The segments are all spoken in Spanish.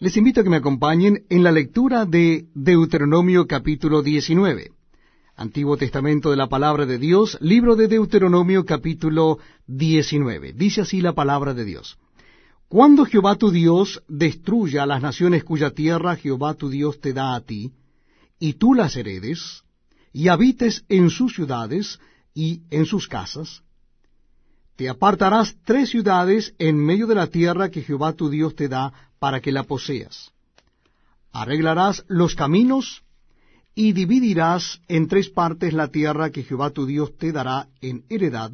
Les invito a que me acompañen en la lectura de Deuteronomio capítulo 19. Antiguo Testamento de la Palabra de Dios, libro de Deuteronomio capítulo 19. Dice así la palabra de Dios. Cuando Jehová tu Dios destruya las naciones cuya tierra Jehová tu Dios te da a ti, y tú las heredes, y habites en sus ciudades y en sus casas, te apartarás tres ciudades en medio de la tierra que Jehová tu Dios te da para que la poseas. Arreglarás los caminos y dividirás en tres partes la tierra que Jehová tu Dios te dará en heredad,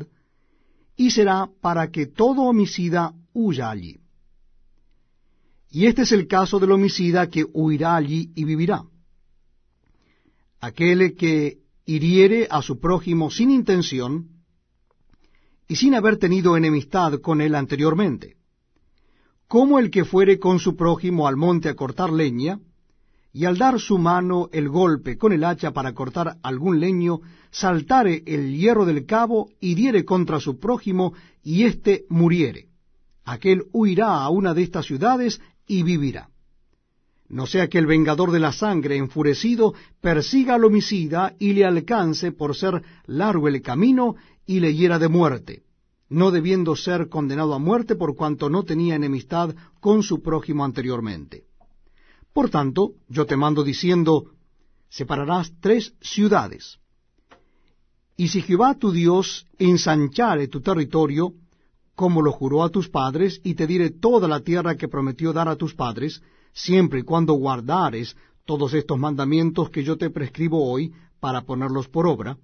y será para que todo homicida huya allí. Y este es el caso del homicida que huirá allí y vivirá. Aquel que hiriere a su prójimo sin intención, y sin haber tenido enemistad con él anteriormente, como el que fuere con su prójimo al monte a cortar leña, y al dar su mano el golpe con el hacha para cortar algún leño, saltare el hierro del cabo y diere contra su prójimo, y éste muriere. Aquel huirá a una de estas ciudades y vivirá. No sea que el vengador de la sangre, enfurecido, persiga al homicida y le alcance por ser largo el camino y le hiera de muerte, no debiendo ser condenado a muerte por cuanto no tenía enemistad con su prójimo anteriormente. Por tanto, yo te mando diciendo, separarás tres ciudades. Y si Jehová tu Dios ensanchare tu territorio, como lo juró a tus padres, y te diere toda la tierra que prometió dar a tus padres, siempre y cuando guardares todos estos mandamientos que yo te prescribo hoy para ponerlos por obra,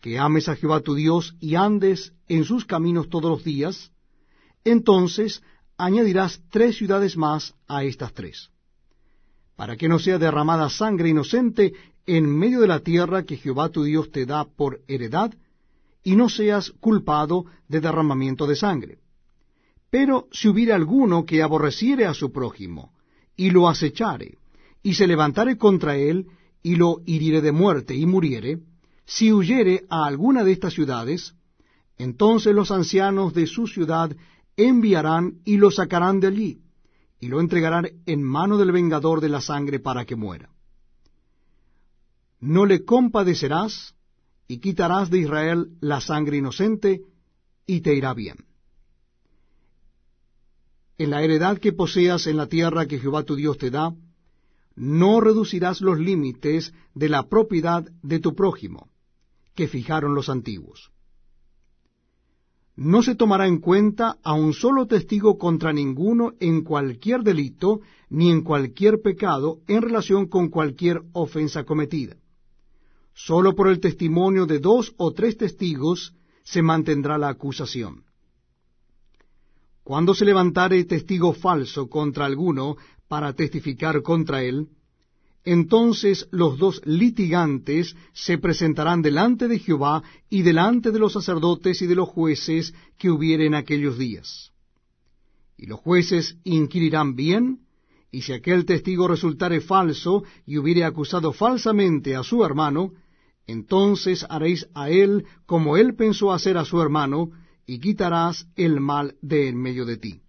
que ames a Jehová tu Dios y andes en sus caminos todos los días, entonces añadirás tres ciudades más a estas tres, para que no sea derramada sangre inocente en medio de la tierra que Jehová tu Dios te da por heredad, y no seas culpado de derramamiento de sangre. Pero si hubiere alguno que aborreciere a su prójimo, y lo acechare, y se levantare contra él, y lo hiriere de muerte, y muriere, si huyere a alguna de estas ciudades, entonces los ancianos de su ciudad enviarán y lo sacarán de allí, y lo entregarán en mano del vengador de la sangre para que muera. No le compadecerás, y quitarás de Israel la sangre inocente, y te irá bien. En la heredad que poseas en la tierra que Jehová tu Dios te da, no reducirás los límites de la propiedad de tu prójimo, que fijaron los antiguos. No se tomará en cuenta a un solo testigo contra ninguno en cualquier delito ni en cualquier pecado en relación con cualquier ofensa cometida. Solo por el testimonio de dos o tres testigos se mantendrá la acusación. Cuando se levantare testigo falso contra alguno para testificar contra él, entonces los dos litigantes se presentarán delante de Jehová y delante de los sacerdotes y de los jueces que hubieren aquellos días. Y los jueces inquirirán bien, y si aquel testigo resultare falso y hubiere acusado falsamente a su hermano, entonces haréis a él como él pensó hacer a su hermano, y quitarás el mal de en medio de ti.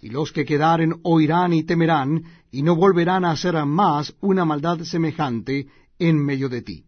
Y los que quedaren oirán y temerán, y no volverán a hacer más una maldad semejante en medio de ti.